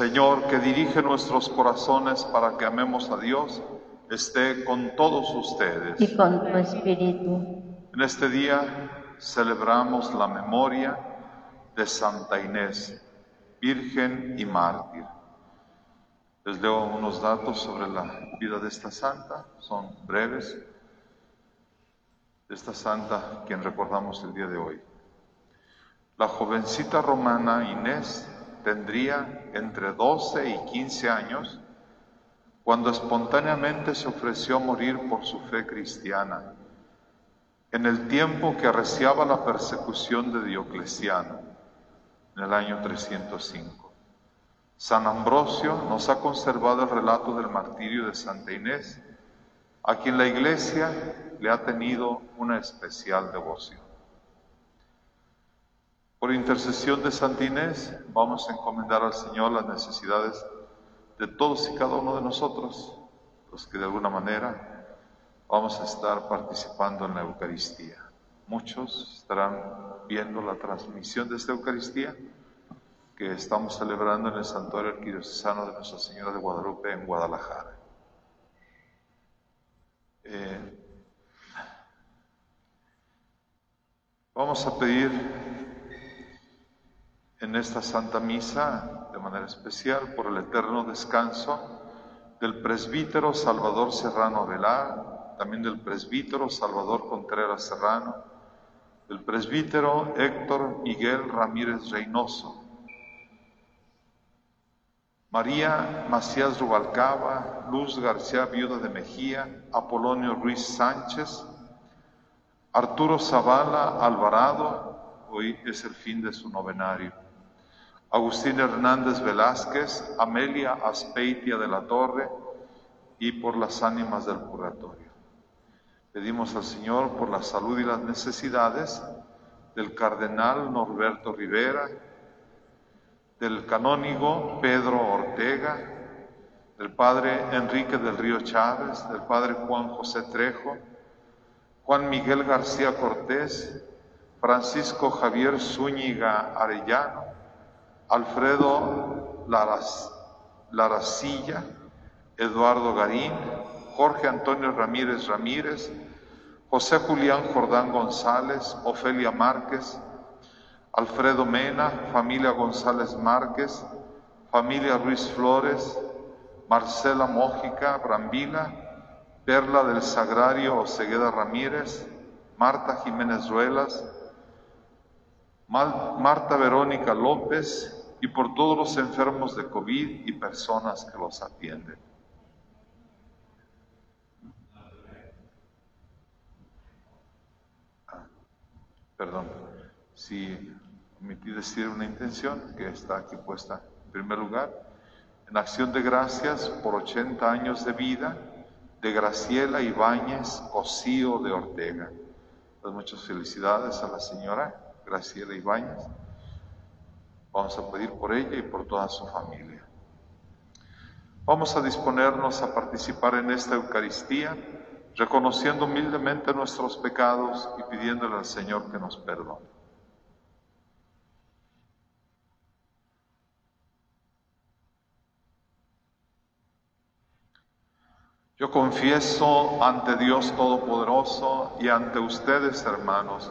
Señor que dirige nuestros corazones para que amemos a Dios esté con todos ustedes. Y con tu espíritu. En este día celebramos la memoria de Santa Inés, Virgen y Mártir. Les leo unos datos sobre la vida de esta santa, son breves. Esta santa, quien recordamos el día de hoy. La jovencita romana Inés tendría entre 12 y 15 años cuando espontáneamente se ofreció morir por su fe cristiana, en el tiempo que arreciaba la persecución de Diocleciano, en el año 305. San Ambrosio nos ha conservado el relato del martirio de Santa Inés, a quien la Iglesia le ha tenido una especial devoción. Por intercesión de Santa Inés, vamos a encomendar al Señor las necesidades de todos y cada uno de nosotros, los que de alguna manera vamos a estar participando en la Eucaristía. Muchos estarán viendo la transmisión de esta Eucaristía que estamos celebrando en el Santuario Arquidiocesano de Nuestra Señora de Guadalupe en Guadalajara. Eh, vamos a pedir en esta Santa Misa, de manera especial, por el eterno descanso del presbítero Salvador Serrano Velar, también del presbítero Salvador Contreras Serrano, del presbítero Héctor Miguel Ramírez Reynoso, María Macías Rubalcaba, Luz García Viuda de Mejía, Apolonio Ruiz Sánchez, Arturo Zavala Alvarado, hoy es el fin de su novenario. Agustín Hernández Velázquez, Amelia Aspeitia de la Torre y por las ánimas del purgatorio. Pedimos al Señor por la salud y las necesidades del cardenal Norberto Rivera, del canónigo Pedro Ortega, del padre Enrique del Río Chávez, del padre Juan José Trejo, Juan Miguel García Cortés, Francisco Javier Zúñiga Arellano, Alfredo Laras, Laracilla, Eduardo Garín, Jorge Antonio Ramírez Ramírez, José Julián Jordán González, Ofelia Márquez, Alfredo Mena, familia González Márquez, familia Ruiz Flores, Marcela Mójica Brambila, Perla del Sagrario Osegueda Ramírez, Marta Jiménez Ruelas, Marta Verónica López y por todos los enfermos de COVID y personas que los atienden. Ah, perdón, si omití decir una intención que está aquí puesta en primer lugar, en acción de gracias por 80 años de vida de Graciela Ibáñez Cosío de Ortega. Pues muchas felicidades a la señora Graciela Ibáñez. Vamos a pedir por ella y por toda su familia. Vamos a disponernos a participar en esta Eucaristía, reconociendo humildemente nuestros pecados y pidiéndole al Señor que nos perdone. Yo confieso ante Dios Todopoderoso y ante ustedes, hermanos,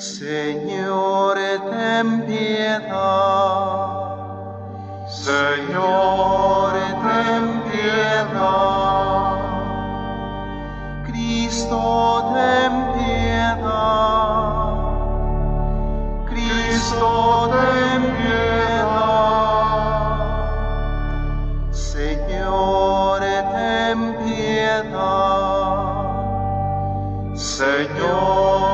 Señor, ten piedad. Señor, ten piedad. Cristo, ten piedad. Cristo, ten piedad. Señor, ten piedad. Señor,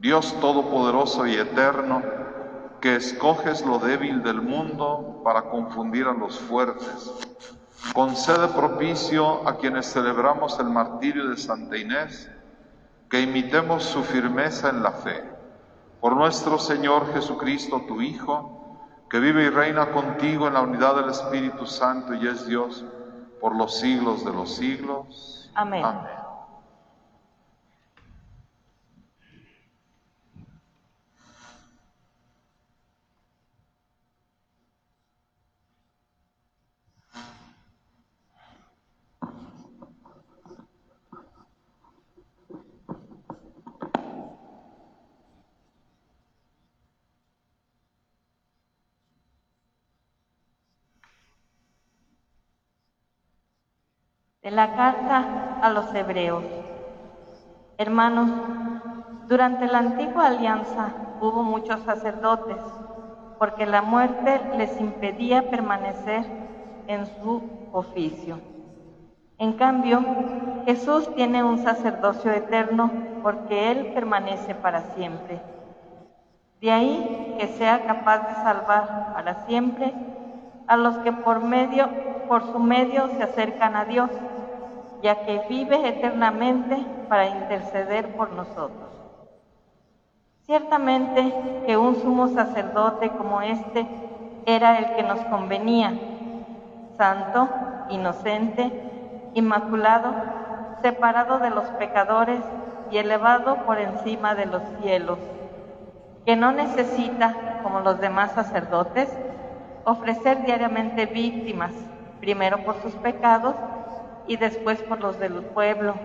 Dios Todopoderoso y Eterno, que escoges lo débil del mundo para confundir a los fuertes, concede propicio a quienes celebramos el martirio de Santa Inés, que imitemos su firmeza en la fe. Por nuestro Señor Jesucristo, tu Hijo, que vive y reina contigo en la unidad del Espíritu Santo y es Dios por los siglos de los siglos. Amén. La carta a los hebreos. Hermanos, durante la antigua alianza hubo muchos sacerdotes, porque la muerte les impedía permanecer en su oficio. En cambio, Jesús tiene un sacerdocio eterno porque Él permanece para siempre. De ahí que sea capaz de salvar para siempre a los que por medio, por su medio se acercan a Dios, ya que vive eternamente para interceder por nosotros. Ciertamente que un sumo sacerdote como este era el que nos convenía, santo, inocente, inmaculado, separado de los pecadores y elevado por encima de los cielos, que no necesita, como los demás sacerdotes, ofrecer diariamente víctimas, primero por sus pecados y después por los del pueblo,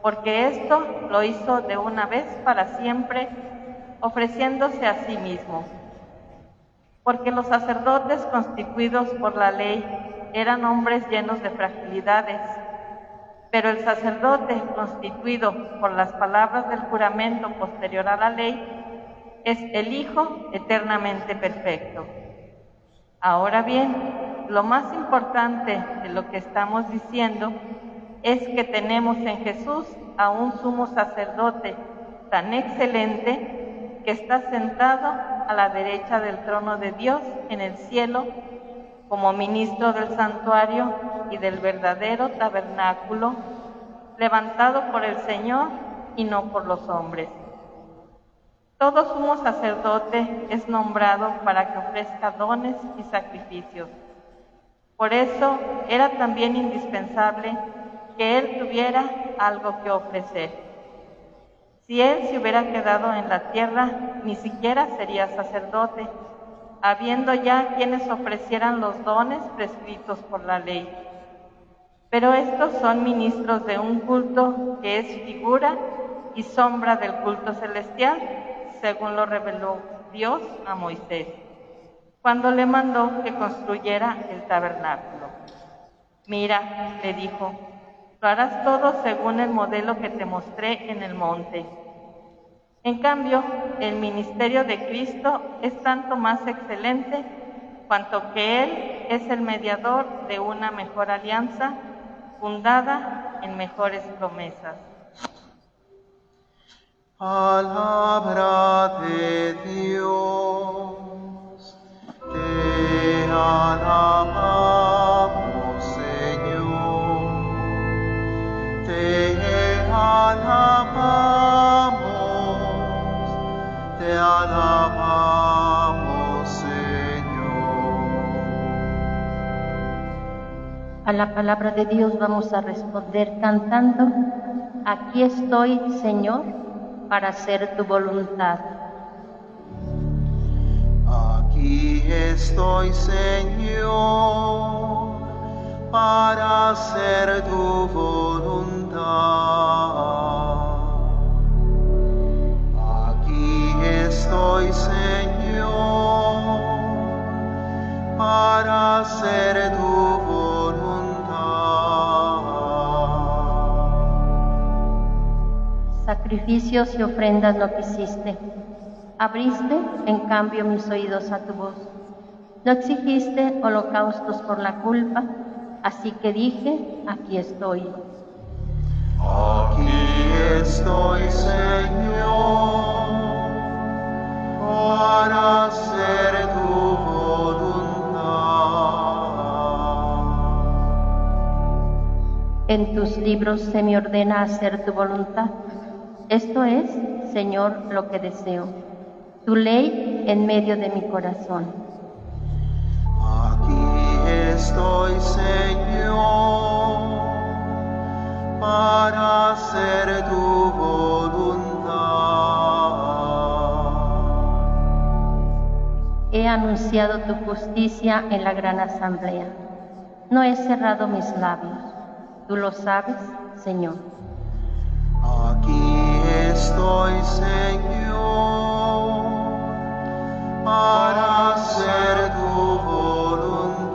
porque esto lo hizo de una vez para siempre, ofreciéndose a sí mismo. Porque los sacerdotes constituidos por la ley eran hombres llenos de fragilidades, pero el sacerdote constituido por las palabras del juramento posterior a la ley es el Hijo eternamente perfecto. Ahora bien, lo más importante de lo que estamos diciendo es que tenemos en Jesús a un sumo sacerdote tan excelente que está sentado a la derecha del trono de Dios en el cielo como ministro del santuario y del verdadero tabernáculo, levantado por el Señor y no por los hombres. Todo sumo sacerdote es nombrado para que ofrezca dones y sacrificios. Por eso era también indispensable que él tuviera algo que ofrecer. Si él se hubiera quedado en la tierra, ni siquiera sería sacerdote, habiendo ya quienes ofrecieran los dones prescritos por la ley. Pero estos son ministros de un culto que es figura y sombra del culto celestial, según lo reveló Dios a Moisés, cuando le mandó que construyera el tabernáculo. Mira, le dijo, lo harás todo según el modelo que te mostré en el monte. En cambio, el ministerio de Cristo es tanto más excelente cuanto que Él es el mediador de una mejor alianza fundada en mejores promesas. Palabra de Dios, te alabamos, Señor, te alabamos, te Señor. A la palabra de Dios vamos a responder cantando, aquí estoy, Señor, para hacer tu voluntad. Aquí estoy, Señor, para hacer tu voluntad. Aquí estoy, Señor, para hacer tu voluntad. Sacrificios y ofrendas no quisiste. Abriste, en cambio, mis oídos a tu voz. No exigiste holocaustos por la culpa, así que dije, aquí estoy. Aquí estoy, Señor, para hacer tu voluntad. En tus libros se me ordena hacer tu voluntad. Esto es, Señor, lo que deseo. Tu ley en medio de mi corazón. Aquí estoy, Señor, para hacer tu voluntad. He anunciado tu justicia en la gran asamblea. No he cerrado mis labios. Tú lo sabes, Señor. Aquí estoy, Señor, para hacer tu voluntad.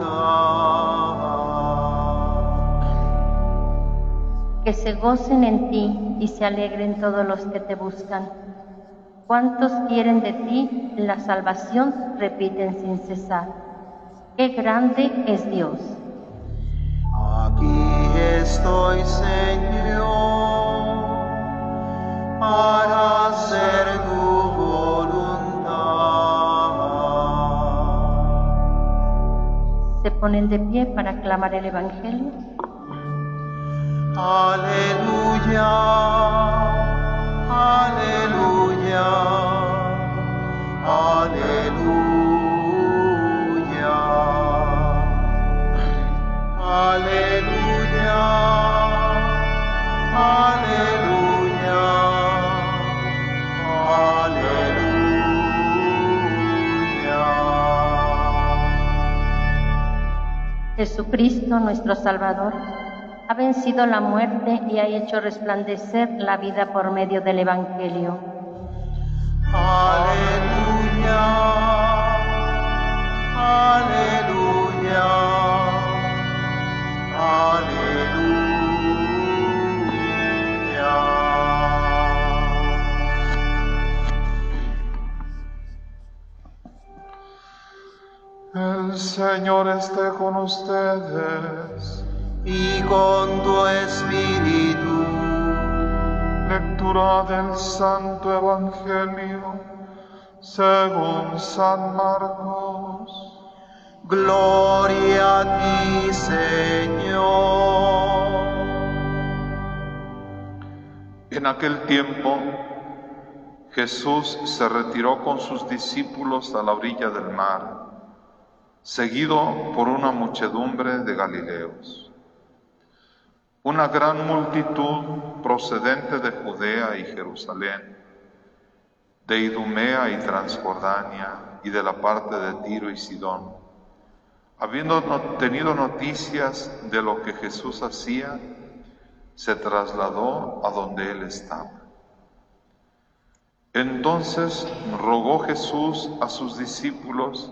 Que se gocen en ti y se alegren todos los que te buscan. Cuantos quieren de ti la salvación repiten sin cesar. Qué grande es Dios. Aquí estoy, Señor, para hacer tu ponen de pie para clamar el Evangelio. Aleluya, aleluya, aleluya, aleluya, aleluya, Jesucristo, nuestro Salvador, ha vencido la muerte y ha hecho resplandecer la vida por medio del Evangelio. Aleluya, aleluya, El Señor esté con ustedes. Y con tu espíritu, Lectura del Santo Evangelio según San Marcos. gloria a ti, Señor. En aquel tiempo, Jesús se retiró con sus discípulos a la orilla del mar, seguido por una muchedumbre de Galileos. Una gran multitud procedente de Judea y Jerusalén, de Idumea y Transjordania y de la parte de Tiro y Sidón, habiendo tenido noticias de lo que Jesús hacía, se trasladó a donde él estaba. Entonces rogó Jesús a sus discípulos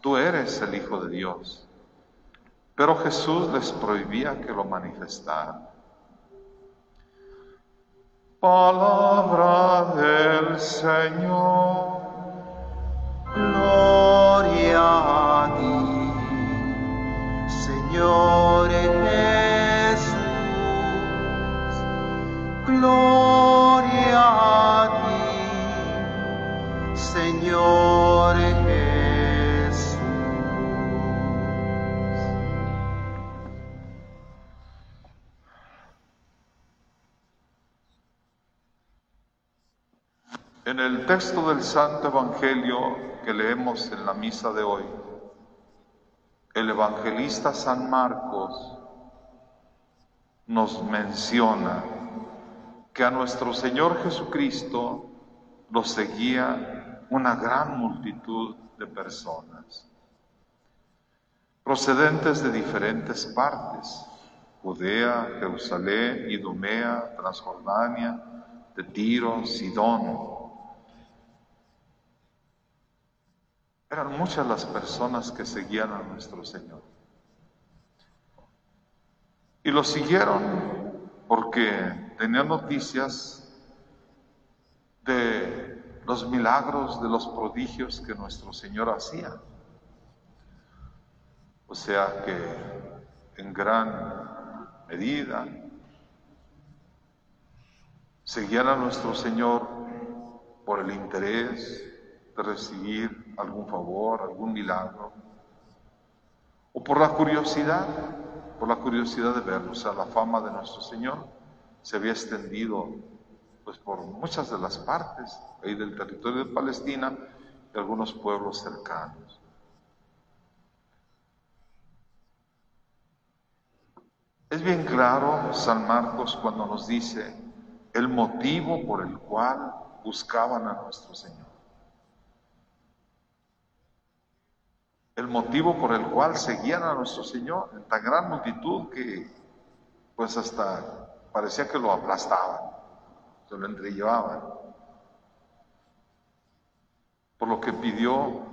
tú eres el Hijo de Dios. Pero Jesús les prohibía que lo manifestaran. Palabra del Señor. Gloria a ti, Señor Jesús. Gloria a ti, Señor. En el texto del Santo Evangelio que leemos en la misa de hoy, el evangelista San Marcos nos menciona que a nuestro Señor Jesucristo lo seguía una gran multitud de personas, procedentes de diferentes partes, Judea, Jerusalén, Idumea, Transjordania, de Tiro, Sidón. Eran muchas las personas que seguían a nuestro Señor. Y lo siguieron porque tenían noticias de los milagros, de los prodigios que nuestro Señor hacía. O sea que en gran medida seguían a nuestro Señor por el interés de recibir algún favor, algún milagro, o por la curiosidad, por la curiosidad de verlo. O sea, la fama de nuestro Señor se había extendido pues por muchas de las partes ahí del territorio de Palestina y algunos pueblos cercanos. Es bien claro San Marcos cuando nos dice el motivo por el cual buscaban a nuestro Señor. El motivo por el cual seguían a nuestro Señor en tan gran multitud que pues hasta parecía que lo aplastaban se lo entrellevaban. Por lo que pidió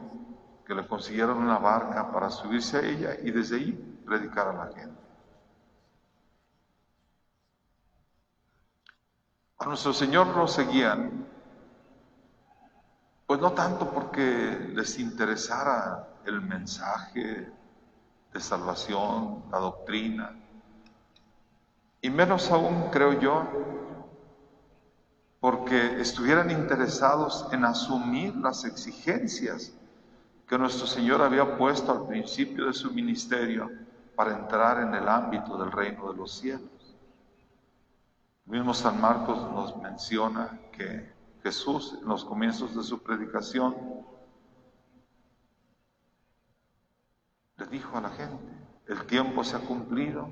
que le consiguieran una barca para subirse a ella y desde ahí predicar a la gente. A nuestro Señor lo seguían, pues no tanto porque les interesara el mensaje de salvación, la doctrina, y menos aún, creo yo, porque estuvieran interesados en asumir las exigencias que nuestro Señor había puesto al principio de su ministerio para entrar en el ámbito del reino de los cielos. El mismo San Marcos nos menciona que Jesús en los comienzos de su predicación dijo a la gente, el tiempo se ha cumplido,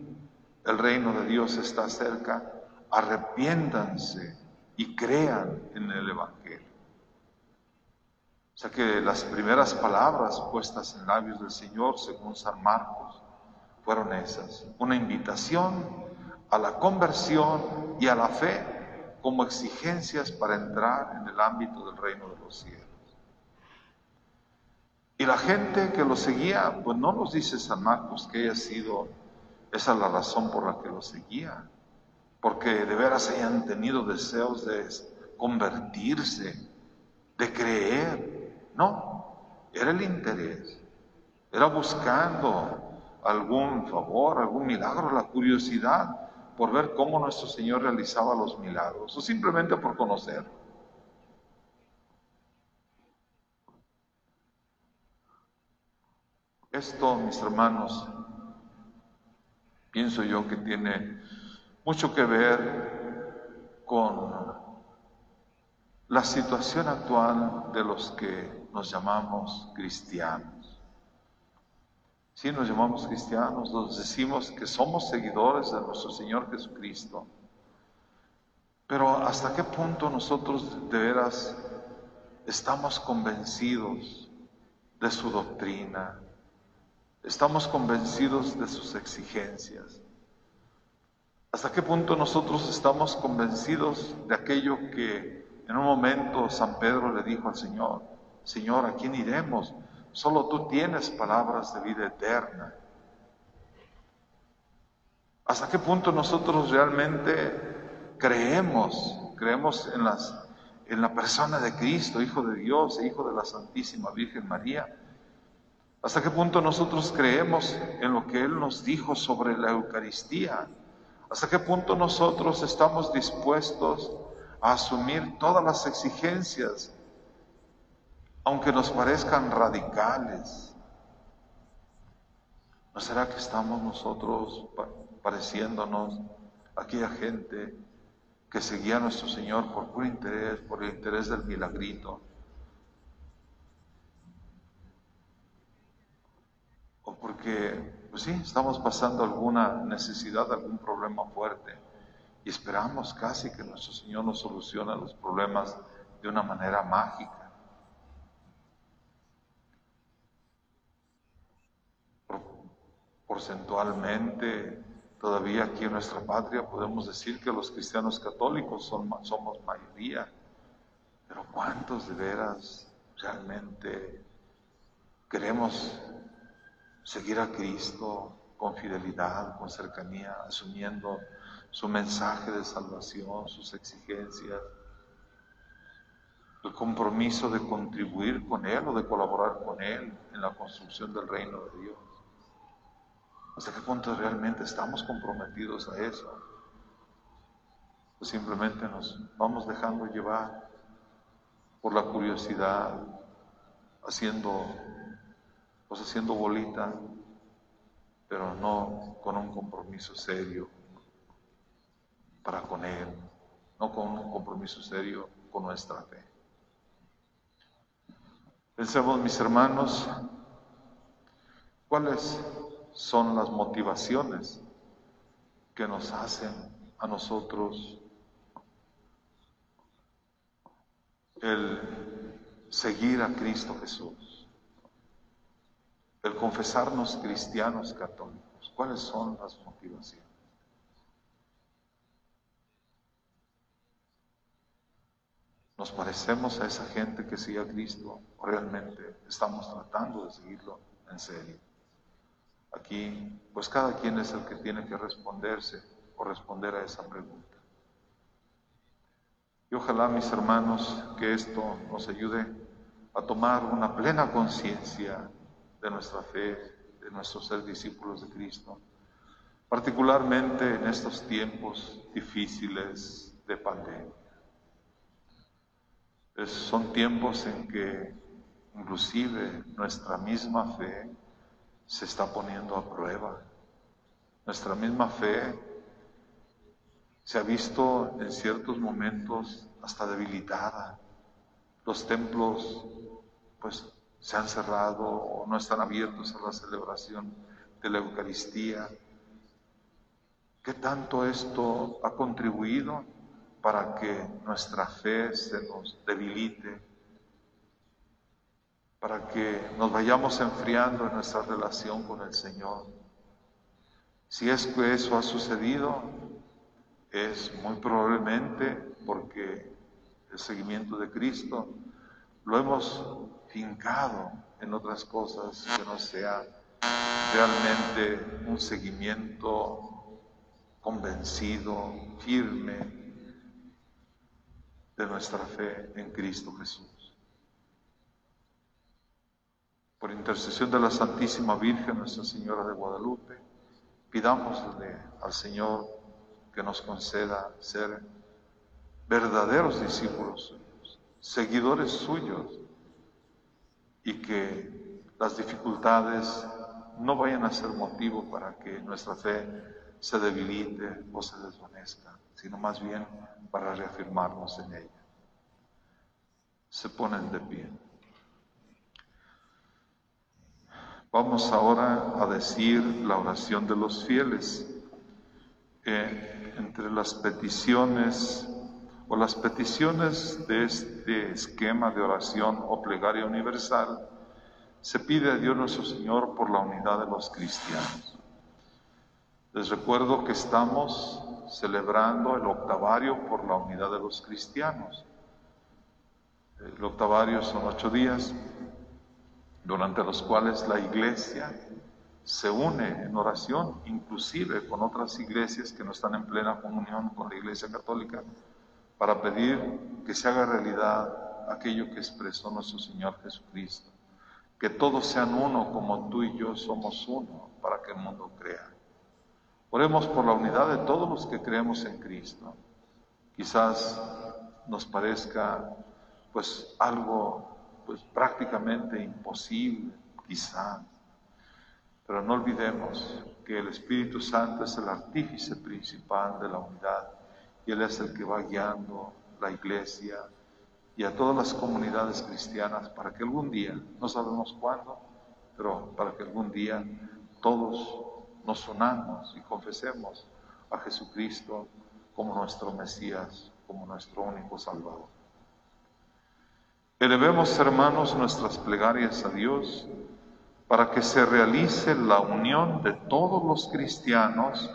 el reino de Dios está cerca, arrepiéntanse y crean en el Evangelio. O sea que las primeras palabras puestas en labios del Señor, según San Marcos, fueron esas. Una invitación a la conversión y a la fe como exigencias para entrar en el ámbito del reino de los cielos. Y la gente que lo seguía, pues no nos dice San Marcos que haya sido esa la razón por la que lo seguía porque de veras hayan tenido deseos de convertirse, de creer. No, era el interés, era buscando algún favor, algún milagro, la curiosidad por ver cómo nuestro Señor realizaba los milagros, o simplemente por conocer. Esto, mis hermanos, pienso yo que tiene mucho que ver con la situación actual de los que nos llamamos cristianos. Si nos llamamos cristianos, nos decimos que somos seguidores de nuestro Señor Jesucristo. Pero ¿hasta qué punto nosotros de veras estamos convencidos de su doctrina? Estamos convencidos de sus exigencias. ¿Hasta qué punto nosotros estamos convencidos de aquello que en un momento San Pedro le dijo al Señor? Señor, ¿a quién iremos? Solo tú tienes palabras de vida eterna. ¿Hasta qué punto nosotros realmente creemos, creemos en, las, en la persona de Cristo, Hijo de Dios e Hijo de la Santísima Virgen María? ¿Hasta qué punto nosotros creemos en lo que Él nos dijo sobre la Eucaristía? ¿Hasta qué punto nosotros estamos dispuestos a asumir todas las exigencias, aunque nos parezcan radicales? ¿No será que estamos nosotros pareciéndonos a aquella gente que seguía a nuestro Señor por puro interés, por el interés del milagrito. O porque, pues sí, estamos pasando alguna necesidad, algún problema fuerte y esperamos casi que nuestro Señor nos solucione los problemas de una manera mágica. porcentualmente, todavía aquí en nuestra patria podemos decir que los cristianos católicos son, somos mayoría, pero ¿cuántos de veras realmente queremos seguir a Cristo con fidelidad, con cercanía, asumiendo su mensaje de salvación, sus exigencias, el compromiso de contribuir con Él o de colaborar con Él en la construcción del reino de Dios. ¿Hasta qué punto realmente estamos comprometidos a eso? O simplemente nos vamos dejando llevar por la curiosidad, haciendo, pues haciendo bolita, pero no con un compromiso serio para con Él, no con un compromiso serio con nuestra fe. Pensemos, mis hermanos, cuáles son las motivaciones que nos hacen a nosotros el seguir a Cristo Jesús, el confesarnos cristianos católicos. ¿Cuáles son las motivaciones? ¿Nos parecemos a esa gente que sigue a Cristo o realmente estamos tratando de seguirlo en serio? Aquí, pues cada quien es el que tiene que responderse o responder a esa pregunta. Y ojalá, mis hermanos, que esto nos ayude a tomar una plena conciencia de nuestra fe, de nuestro ser discípulos de Cristo, particularmente en estos tiempos difíciles de pandemia son tiempos en que inclusive nuestra misma fe se está poniendo a prueba. Nuestra misma fe se ha visto en ciertos momentos hasta debilitada. Los templos pues se han cerrado o no están abiertos a la celebración de la Eucaristía. ¿Qué tanto esto ha contribuido para que nuestra fe se nos debilite, para que nos vayamos enfriando en nuestra relación con el Señor. Si es que eso ha sucedido, es muy probablemente porque el seguimiento de Cristo lo hemos fincado en otras cosas que no sea realmente un seguimiento convencido, firme, de nuestra fe en Cristo Jesús. Por intercesión de la Santísima Virgen, Nuestra Señora de Guadalupe, pidámosle al Señor que nos conceda ser verdaderos discípulos suyos, seguidores suyos, y que las dificultades no vayan a ser motivo para que nuestra fe se debilite o se desvanezca, sino más bien para reafirmarnos en ella. Se ponen de pie. Vamos ahora a decir la oración de los fieles. Eh, entre las peticiones o las peticiones de este esquema de oración o plegaria universal, se pide a Dios nuestro Señor por la unidad de los cristianos. Les recuerdo que estamos celebrando el octavario por la unidad de los cristianos. El octavario son ocho días durante los cuales la iglesia se une en oración, inclusive con otras iglesias que no están en plena comunión con la iglesia católica, para pedir que se haga realidad aquello que expresó nuestro Señor Jesucristo, que todos sean uno como tú y yo somos uno para que el mundo crea. Oremos por la unidad de todos los que creemos en Cristo. Quizás nos parezca pues algo pues prácticamente imposible, quizás. Pero no olvidemos que el Espíritu Santo es el artífice principal de la unidad y Él es el que va guiando la iglesia y a todas las comunidades cristianas para que algún día, no sabemos cuándo, pero para que algún día todos nos unamos y confesemos a Jesucristo como nuestro Mesías, como nuestro único Salvador. Elevemos, hermanos, nuestras plegarias a Dios para que se realice la unión de todos los cristianos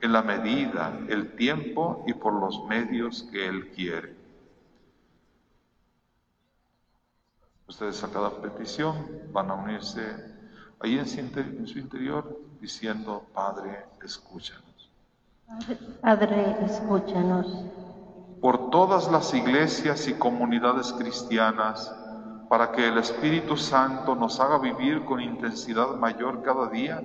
en la medida, el tiempo y por los medios que Él quiere. Ustedes a cada petición van a unirse ahí en su interior diciendo, Padre, escúchanos. Padre, escúchanos. Por todas las iglesias y comunidades cristianas, para que el Espíritu Santo nos haga vivir con intensidad mayor cada día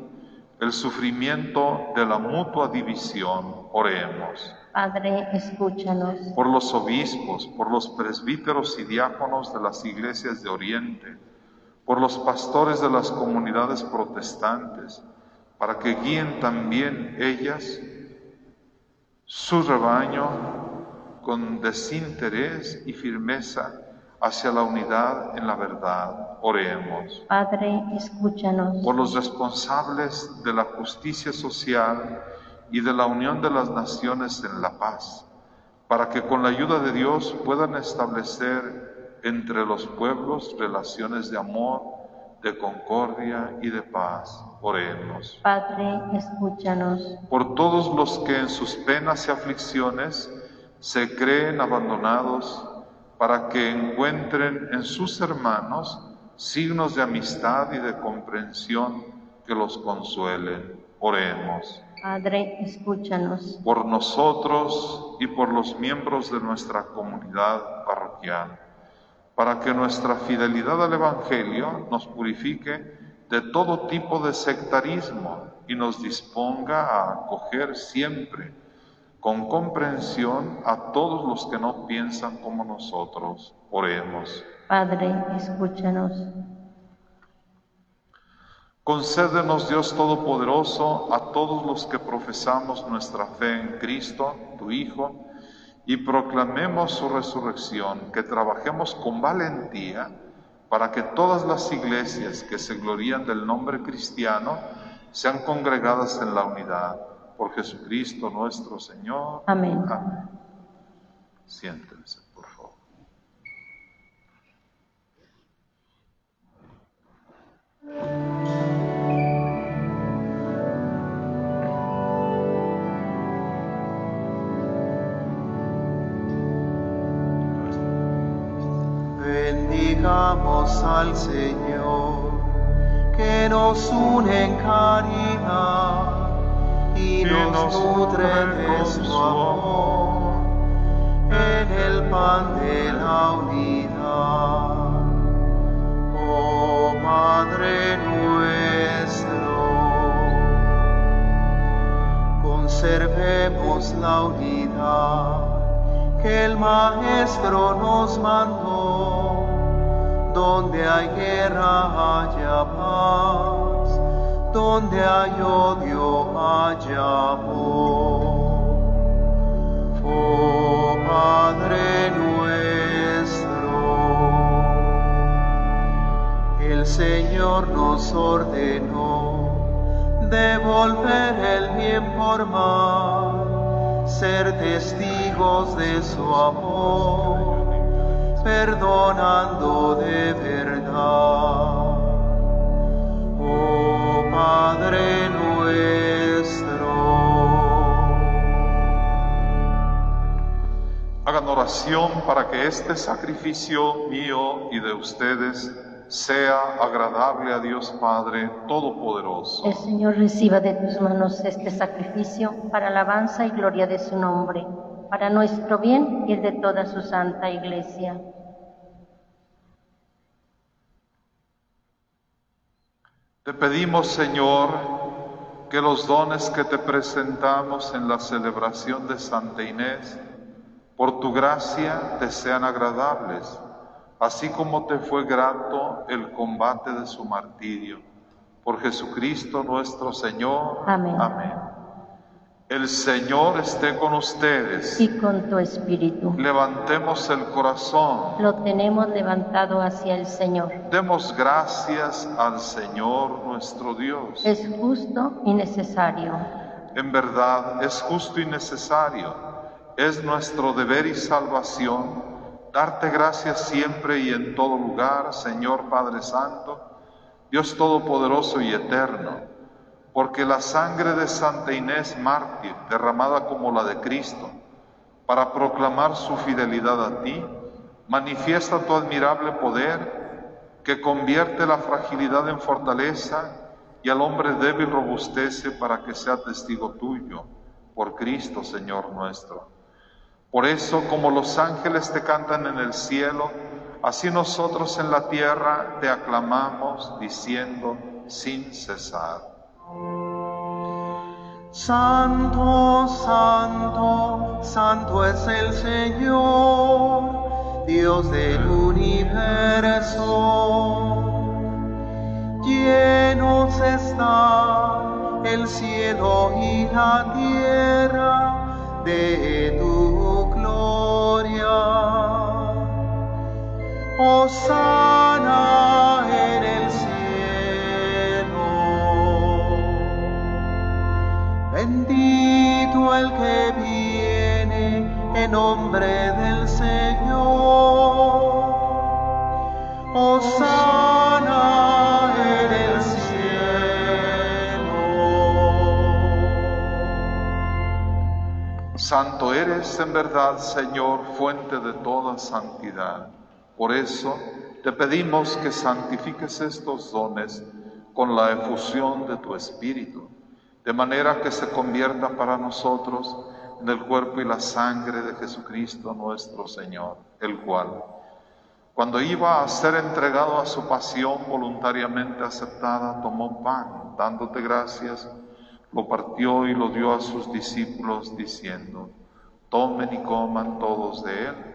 el sufrimiento de la mutua división. Oremos. Padre, escúchanos. Por los obispos, por los presbíteros y diáconos de las iglesias de Oriente, por los pastores de las comunidades protestantes, para que guíen también ellas su rebaño con desinterés y firmeza hacia la unidad en la verdad. Oremos. Padre, escúchanos. Por los responsables de la justicia social y de la unión de las naciones en la paz, para que con la ayuda de Dios puedan establecer entre los pueblos relaciones de amor, de concordia y de paz. Oremos. Padre, escúchanos. Por todos los que en sus penas y aflicciones se creen abandonados, para que encuentren en sus hermanos signos de amistad y de comprensión que los consuelen. Oremos. Padre, escúchanos. Por nosotros y por los miembros de nuestra comunidad parroquial, para que nuestra fidelidad al Evangelio nos purifique de todo tipo de sectarismo y nos disponga a acoger siempre con comprensión a todos los que no piensan como nosotros. Oremos. Padre, escúchanos. Concédenos, Dios Todopoderoso, a todos los que profesamos nuestra fe en Cristo, tu Hijo, y proclamemos su resurrección, que trabajemos con valentía para que todas las iglesias que se glorían del nombre cristiano sean congregadas en la unidad por Jesucristo nuestro Señor. Amén. Amén. Siéntense, por favor. Bendigamos al Señor que nos une en caridad y nos nutre de su amor. En el pan de la unidad. Oh Padre nuestro, conservemos la unidad que el Maestro nos mandó, donde hay guerra haya paz. Donde hay odio Oh Padre nuestro, el Señor nos ordenó devolver el bien por mal, ser testigos de su amor, perdonando de verdad. Para que este sacrificio mío y de ustedes sea agradable a Dios Padre Todopoderoso. El Señor reciba de tus manos este sacrificio para alabanza y gloria de su nombre, para nuestro bien y el de toda su santa iglesia. Te pedimos, Señor, que los dones que te presentamos en la celebración de Santa Inés, por tu gracia te sean agradables, así como te fue grato el combate de su martirio. Por Jesucristo nuestro Señor. Amén. Amén. El Señor esté con ustedes. y con tu espíritu. Levantemos el corazón. Lo tenemos levantado hacia el Señor. Demos gracias al Señor nuestro Dios. Es justo y necesario. En verdad es justo y necesario. Es nuestro deber y salvación darte gracias siempre y en todo lugar, Señor Padre Santo, Dios Todopoderoso y Eterno porque la sangre de Santa Inés mártir, derramada como la de Cristo, para proclamar su fidelidad a ti, manifiesta tu admirable poder que convierte la fragilidad en fortaleza y al hombre débil robustece para que sea testigo tuyo, por Cristo Señor nuestro. Por eso, como los ángeles te cantan en el cielo, así nosotros en la tierra te aclamamos diciendo sin cesar. Santo, santo, santo es el Señor, Dios del universo. Llenos está el cielo y la tierra de Osana en el cielo. Bendito el que viene en nombre del Señor. Osana en el cielo. Santo eres en verdad, Señor, fuente de toda santidad. Por eso te pedimos que santifiques estos dones con la efusión de tu Espíritu, de manera que se convierta para nosotros en el cuerpo y la sangre de Jesucristo nuestro Señor, el cual, cuando iba a ser entregado a su pasión voluntariamente aceptada, tomó pan, dándote gracias, lo partió y lo dio a sus discípulos, diciendo, tomen y coman todos de él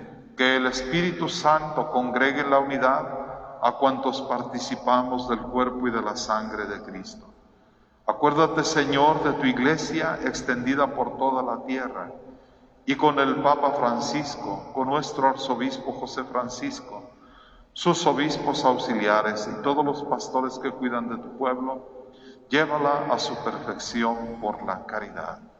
que el Espíritu Santo congregue en la unidad a cuantos participamos del cuerpo y de la sangre de Cristo. Acuérdate, Señor, de tu iglesia extendida por toda la tierra y con el Papa Francisco, con nuestro arzobispo José Francisco, sus obispos auxiliares y todos los pastores que cuidan de tu pueblo, llévala a su perfección por la caridad.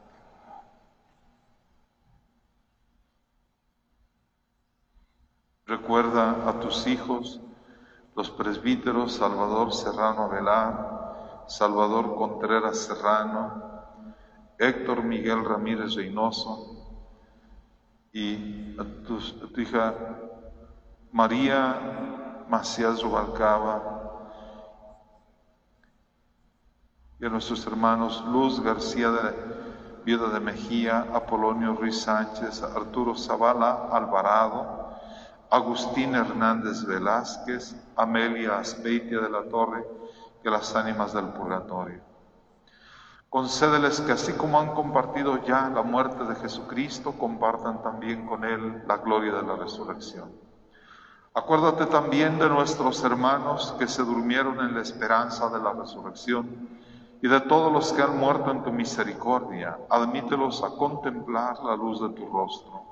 Recuerda a tus hijos, los presbíteros Salvador Serrano Avelar, Salvador Contreras Serrano, Héctor Miguel Ramírez Reynoso y a tu hija María Macías Rubalcaba y a nuestros hermanos Luz García de Viuda de Mejía, Apolonio Ruiz Sánchez, Arturo Zavala Alvarado, Agustín Hernández Velázquez, Amelia Aspeitia de la Torre y las ánimas del purgatorio. Concédeles que así como han compartido ya la muerte de Jesucristo, compartan también con Él la gloria de la resurrección. Acuérdate también de nuestros hermanos que se durmieron en la esperanza de la resurrección y de todos los que han muerto en tu misericordia. Admítelos a contemplar la luz de tu rostro.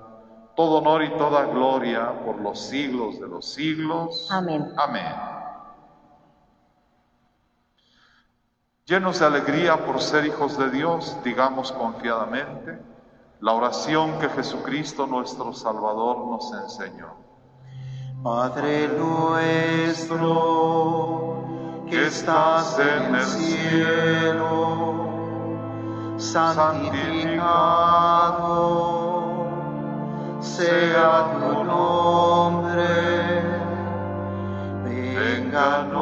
todo honor y toda gloria por los siglos de los siglos. Amén. Amén. Llenos de alegría por ser hijos de Dios, digamos confiadamente la oración que Jesucristo nuestro Salvador nos enseñó. Padre nuestro que estás en el cielo, santificado sea tu nombre, vénganos,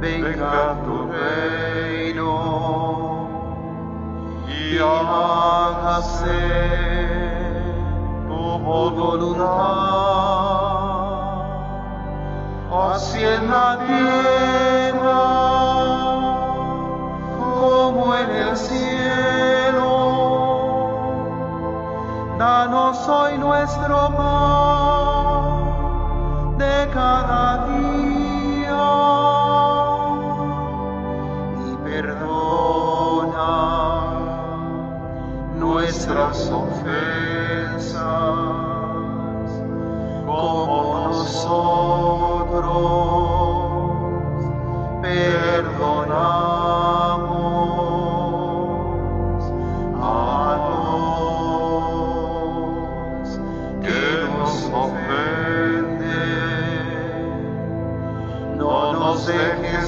venga tu reino y hágase tu voluntad, así en la tierra como en el cielo. Danos hoy nuestro pan de cada día. Y perdona nuestras ofensas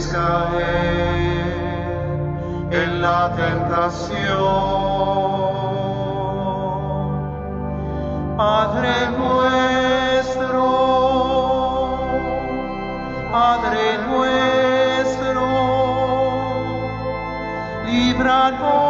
dejes caer en la tentación. Padre nuestro, Padre nuestro, líbranos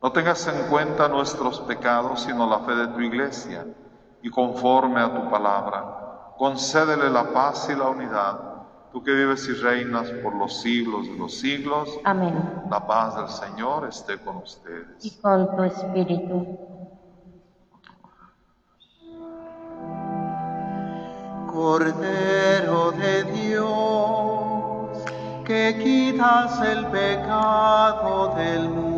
No tengas en cuenta nuestros pecados, sino la fe de tu iglesia, y conforme a tu palabra, concédele la paz y la unidad, tú que vives y reinas por los siglos de los siglos. Amén. La paz del Señor esté con ustedes. Y con tu espíritu. Cordero de Dios, que quitas el pecado del mundo,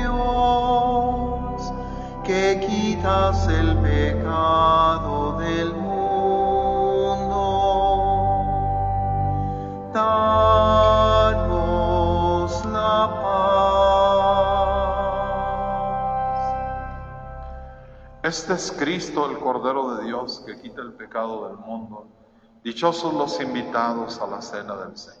que quitas el pecado del mundo, danos la paz. Este es Cristo, el Cordero de Dios, que quita el pecado del mundo. Dichosos los invitados a la cena del Señor.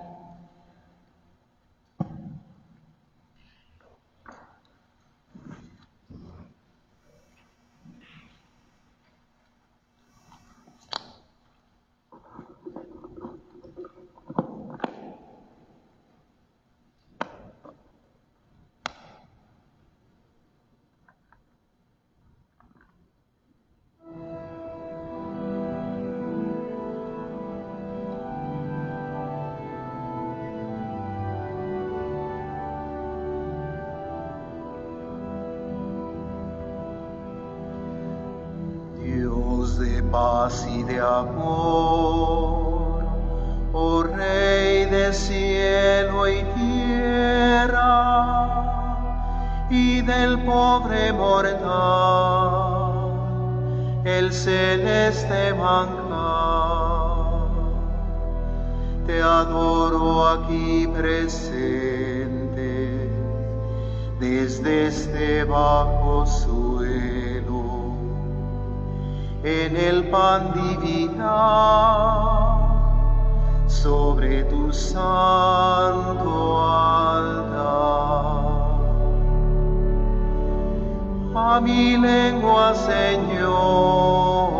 Mi lengua, Señor,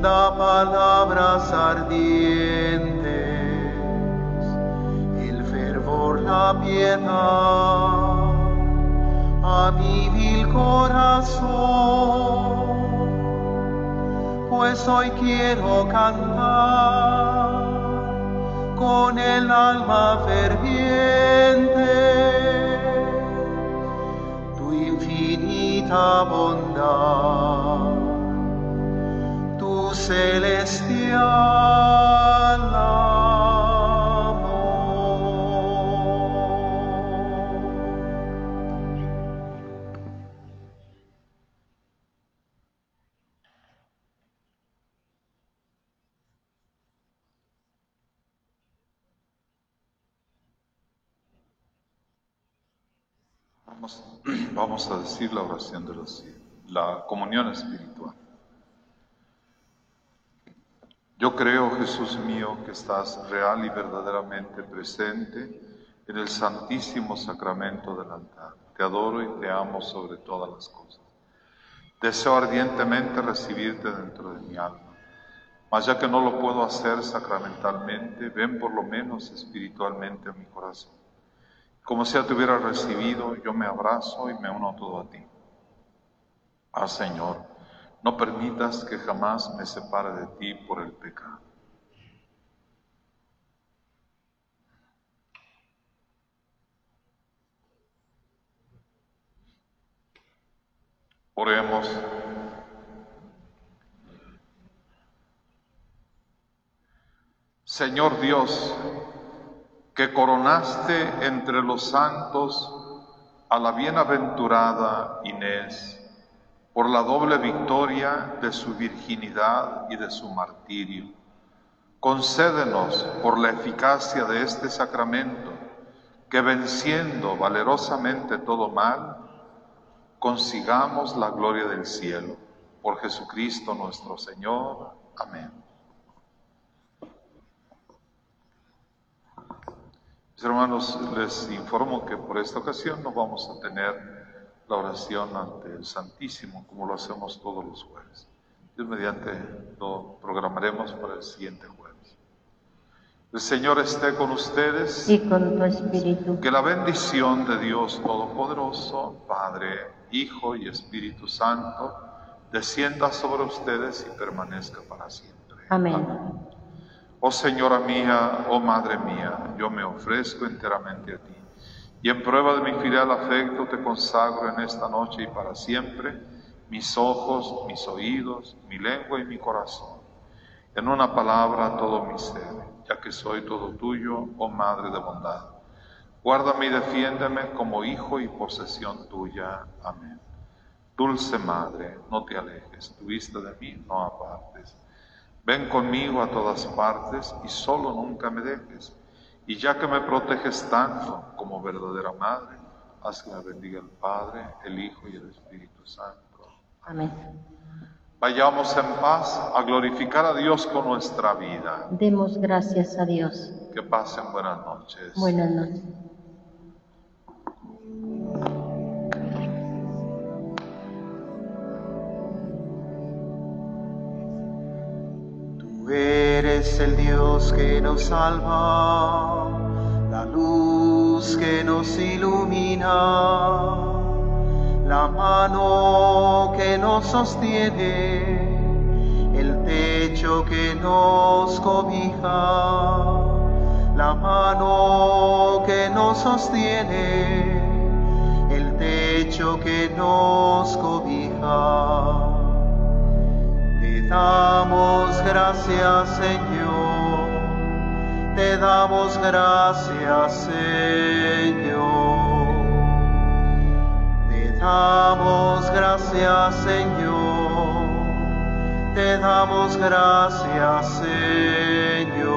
da palabras ardientes, el fervor, la piedad a mi vil corazón, pues hoy quiero cantar con el alma ferviente infinita bondad, tu celestial Vamos, a decir la oración de los cielos, la comunión espiritual. Yo creo, Jesús mío, que estás real y verdaderamente presente en el santísimo sacramento del altar. Te adoro y te amo sobre todas las cosas. Deseo ardientemente recibirte dentro de mi alma. Mas ya que no lo puedo hacer sacramentalmente, ven por lo menos espiritualmente a mi corazón. Como si ya te hubiera recibido, yo me abrazo y me uno todo a ti. Ah, Señor, no permitas que jamás me separe de ti por el pecado. Oremos. Señor Dios, que coronaste entre los santos a la bienaventurada Inés por la doble victoria de su virginidad y de su martirio. Concédenos por la eficacia de este sacramento que venciendo valerosamente todo mal, consigamos la gloria del cielo. Por Jesucristo nuestro Señor. Amén. Mis hermanos, les informo que por esta ocasión no vamos a tener la oración ante el Santísimo como lo hacemos todos los jueves. Dios mediante lo programaremos para el siguiente jueves. El Señor esté con ustedes. Y con tu espíritu. Que la bendición de Dios Todopoderoso, Padre, Hijo y Espíritu Santo, descienda sobre ustedes y permanezca para siempre. Amén. Oh Señora mía, oh Madre mía, yo me ofrezco enteramente a ti. Y en prueba de mi filial afecto te consagro en esta noche y para siempre mis ojos, mis oídos, mi lengua y mi corazón. En una palabra todo mi ser, ya que soy todo tuyo, oh Madre de bondad. Guárdame y defiéndeme como hijo y posesión tuya. Amén. Dulce Madre, no te alejes, tu vista de mí no apartes. Ven conmigo a todas partes y solo nunca me dejes. Y ya que me proteges tanto como verdadera madre, Haz que la bendiga el Padre, el Hijo y el Espíritu Santo. Amén. Vayamos en paz a glorificar a Dios con nuestra vida. Demos gracias a Dios. Que pasen buenas noches. Buenas noches. Eres el Dios que nos salva, la luz que nos ilumina, la mano que nos sostiene, el techo que nos cobija, la mano que nos sostiene, el techo que nos cobija. Te damos gracias, Señor. Te damos gracias, Señor. Te damos gracias, Señor. Te damos gracias, Señor.